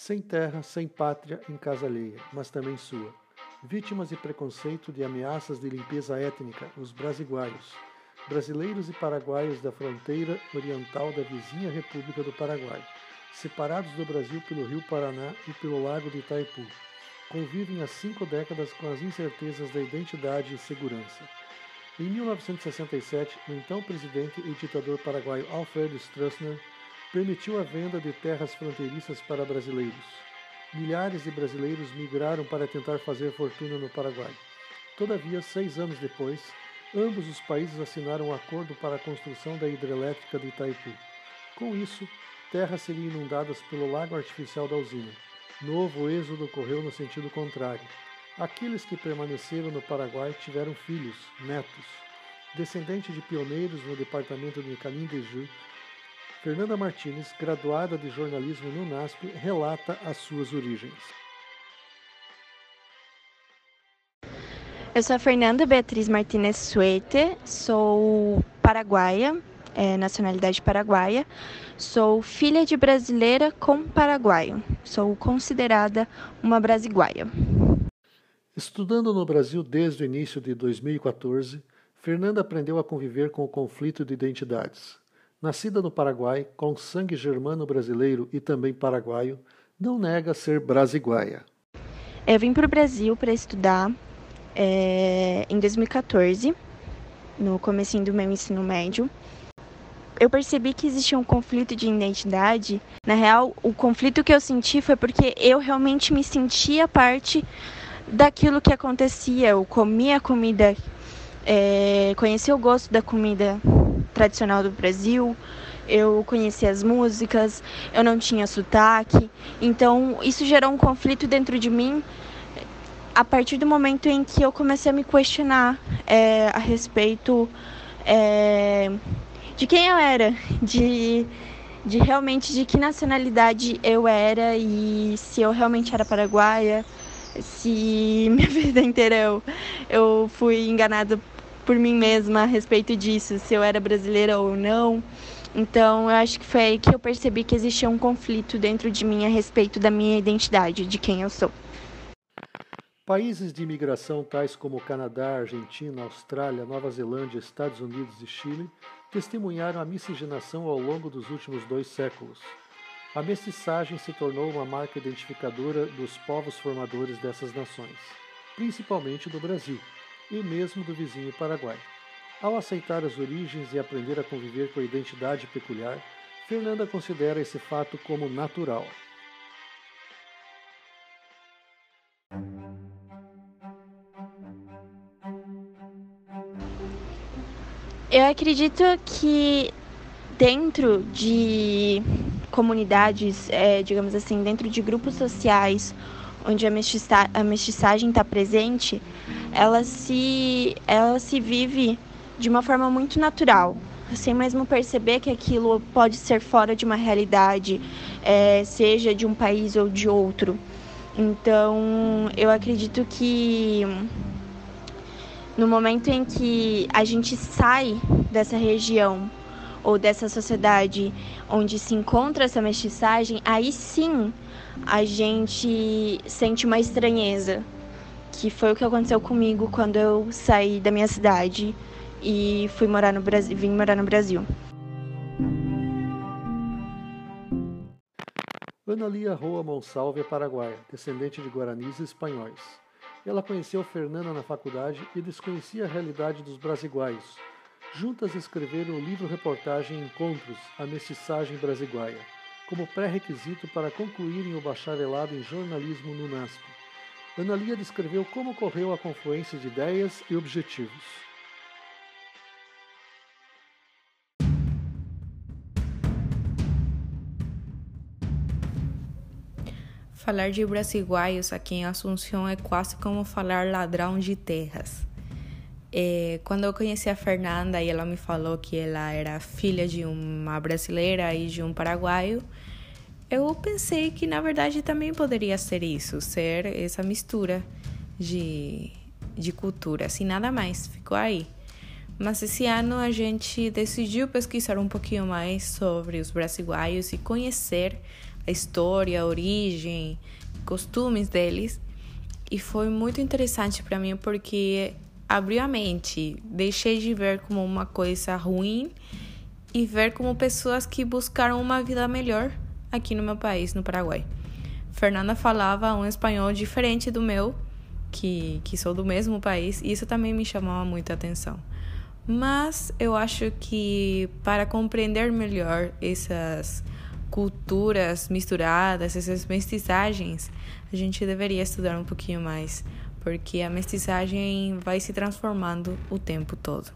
Sem terra, sem pátria, em casa alheia, mas também sua. Vítimas de preconceito, de ameaças de limpeza étnica, os brasiguaios, brasileiros e paraguaios da fronteira oriental da vizinha República do Paraguai, separados do Brasil pelo rio Paraná e pelo lago de Itaipu, convivem há cinco décadas com as incertezas da identidade e segurança. Em 1967, o então presidente e ditador paraguaio Alfredo Stroessner permitiu a venda de terras fronteiriças para brasileiros. Milhares de brasileiros migraram para tentar fazer fortuna no Paraguai. Todavia, seis anos depois, ambos os países assinaram um acordo para a construção da hidrelétrica de Itaipu. Com isso, terras seriam inundadas pelo lago artificial da usina. Novo êxodo ocorreu no sentido contrário. Aqueles que permaneceram no Paraguai tiveram filhos, netos. Descendente de pioneiros no departamento de Canindeju, Fernanda Martins, graduada de jornalismo no NASP, relata as suas origens. Eu sou a Fernanda Beatriz Martinez Suete, sou paraguaia, é, nacionalidade paraguaia, sou filha de brasileira com paraguaio, sou considerada uma brasiguaia. Estudando no Brasil desde o início de 2014, Fernanda aprendeu a conviver com o conflito de identidades. Nascida no Paraguai, com sangue germano brasileiro e também paraguaio, não nega ser brasiguaia. Eu vim para o Brasil para estudar é, em 2014, no começo do meu ensino médio. Eu percebi que existia um conflito de identidade. Na real, o conflito que eu senti foi porque eu realmente me sentia parte daquilo que acontecia. Eu comia comida, é, conhecia o gosto da comida tradicional do Brasil, eu conhecia as músicas, eu não tinha sotaque. Então, isso gerou um conflito dentro de mim a partir do momento em que eu comecei a me questionar é, a respeito é, de quem eu era, de, de realmente de que nacionalidade eu era e se eu realmente era paraguaia, se minha vida inteira eu, eu fui enganada por mim mesma a respeito disso, se eu era brasileira ou não. Então, eu acho que foi aí que eu percebi que existia um conflito dentro de mim a respeito da minha identidade, de quem eu sou. Países de imigração tais como Canadá, Argentina, Austrália, Nova Zelândia, Estados Unidos e Chile testemunharam a miscigenação ao longo dos últimos dois séculos. A mestiçagem se tornou uma marca identificadora dos povos formadores dessas nações, principalmente do Brasil e mesmo do vizinho Paraguai. Ao aceitar as origens e aprender a conviver com a identidade peculiar, Fernanda considera esse fato como natural. Eu acredito que dentro de comunidades, é, digamos assim, dentro de grupos sociais onde a, mestiça, a mestiçagem está presente, ela se, ela se vive de uma forma muito natural, sem mesmo perceber que aquilo pode ser fora de uma realidade, é, seja de um país ou de outro. Então, eu acredito que no momento em que a gente sai dessa região ou dessa sociedade onde se encontra essa mestiçagem, aí sim a gente sente uma estranheza, que foi o que aconteceu comigo quando eu saí da minha cidade e fui morar no Brasil, vim morar no Brasil. Ana Lia Roa Monsalve é paraguaia, descendente de guaranis e espanhóis. Ela conheceu Fernanda na faculdade e desconhecia a realidade dos brasiguaios. Juntas escreveram o livro-reportagem Encontros, a mestiçagem brasiguaia como pré-requisito para concluírem o bacharelado em jornalismo no NASP. Analia descreveu como ocorreu a confluência de ideias e objetivos. Falar de brasiguaios aqui em Assunção é quase como falar ladrão de terras. É, quando eu conheci a Fernanda e ela me falou que ela era filha de uma brasileira e de um paraguaio, eu pensei que na verdade também poderia ser isso, ser essa mistura de, de cultura, assim, nada mais, ficou aí. Mas esse ano a gente decidiu pesquisar um pouquinho mais sobre os brasiguaios e conhecer a história, a origem, costumes deles. E foi muito interessante para mim porque abriu a mente. Deixei de ver como uma coisa ruim e ver como pessoas que buscaram uma vida melhor aqui no meu país, no Paraguai. Fernanda falava um espanhol diferente do meu, que, que sou do mesmo país, e isso também me chamava muita atenção. Mas eu acho que para compreender melhor essas culturas misturadas, essas mestiçagens, a gente deveria estudar um pouquinho mais, porque a mestiçagem vai se transformando o tempo todo.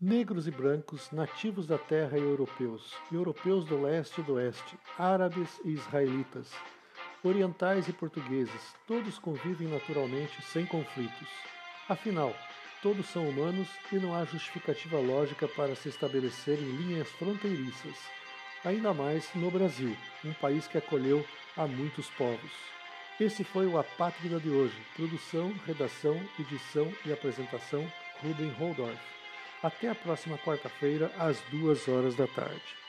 Negros e brancos, nativos da terra e europeus, europeus do leste e do oeste, árabes e israelitas, orientais e portugueses, todos convivem naturalmente sem conflitos. Afinal, todos são humanos e não há justificativa lógica para se estabelecerem linhas fronteiriças, ainda mais no Brasil, um país que acolheu a muitos povos. Esse foi o Apátrida de hoje. Produção, redação, edição e apresentação Ruben Holdorf. Até a próxima quarta-feira, às duas horas da tarde.